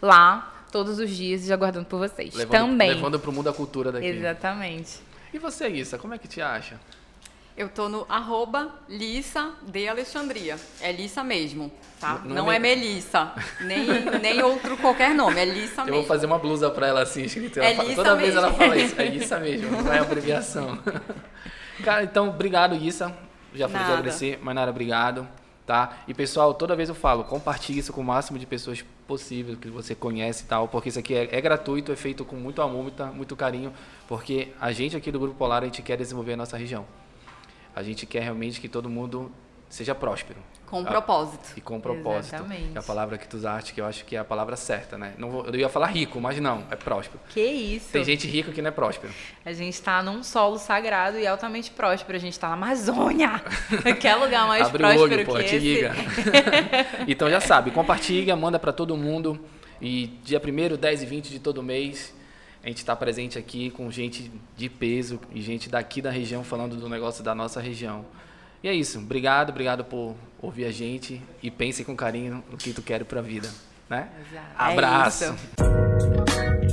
[SPEAKER 2] lá todos os dias aguardando por vocês.
[SPEAKER 1] Levando,
[SPEAKER 2] Também.
[SPEAKER 1] Levando pro mundo a cultura daqui.
[SPEAKER 2] Exatamente.
[SPEAKER 1] E você, Issa, como é que te acha?
[SPEAKER 3] Eu tô no arroba Lissa de Alexandria. É Lissa mesmo, tá?
[SPEAKER 1] Não
[SPEAKER 3] Não,
[SPEAKER 1] é
[SPEAKER 3] é,
[SPEAKER 1] me-
[SPEAKER 3] Melissa, nem, nem outro qualquer nome, é Lissa
[SPEAKER 1] Eu
[SPEAKER 3] mesmo.
[SPEAKER 1] vou fazer uma blusa pra ela assim, escrito. Ela
[SPEAKER 3] É
[SPEAKER 1] fala-
[SPEAKER 3] Lissa
[SPEAKER 1] toda vez
[SPEAKER 3] mesmo.
[SPEAKER 1] ela fala isso. É Issa mesmo, não é abreviação. Cara, então, obrigado, Issa. Já falei de
[SPEAKER 3] Nada.
[SPEAKER 1] agradecer. Mainara, obrigado. tá? E pessoal, toda vez eu falo, compartilhe isso com o máximo de pessoas possível que você conhece e tal, porque isso aqui é, é gratuito, é feito com muito amor, muito, muito carinho, porque a gente aqui do Grupo Polar, a gente quer desenvolver a nossa região. A gente quer realmente que todo mundo seja próspero.
[SPEAKER 3] Com um propósito.
[SPEAKER 1] E com um propósito.
[SPEAKER 2] Exatamente.
[SPEAKER 1] Que é a palavra que tu usaste, que eu acho que é a palavra certa, né? Não vou, eu ia falar rico, mas não, é próspero.
[SPEAKER 2] Que isso?
[SPEAKER 1] Tem gente rica que não é próspero.
[SPEAKER 2] A gente está num solo sagrado e altamente próspero. A gente está na Amazônia. Quer lugar mais
[SPEAKER 1] Abre o
[SPEAKER 2] próspero
[SPEAKER 1] olho, pô,
[SPEAKER 2] que
[SPEAKER 1] te
[SPEAKER 2] esse?
[SPEAKER 1] liga. então já sabe, compartilha, manda para todo mundo. E dia 1 10 e 20 de todo mês, a gente está presente aqui com gente de peso e gente daqui da região falando do negócio da nossa região. E é isso. Obrigado, obrigado por ouvir a gente e pense com carinho no que tu quer para a vida, né?
[SPEAKER 2] Exato.
[SPEAKER 3] É
[SPEAKER 1] Abraço.
[SPEAKER 3] isso.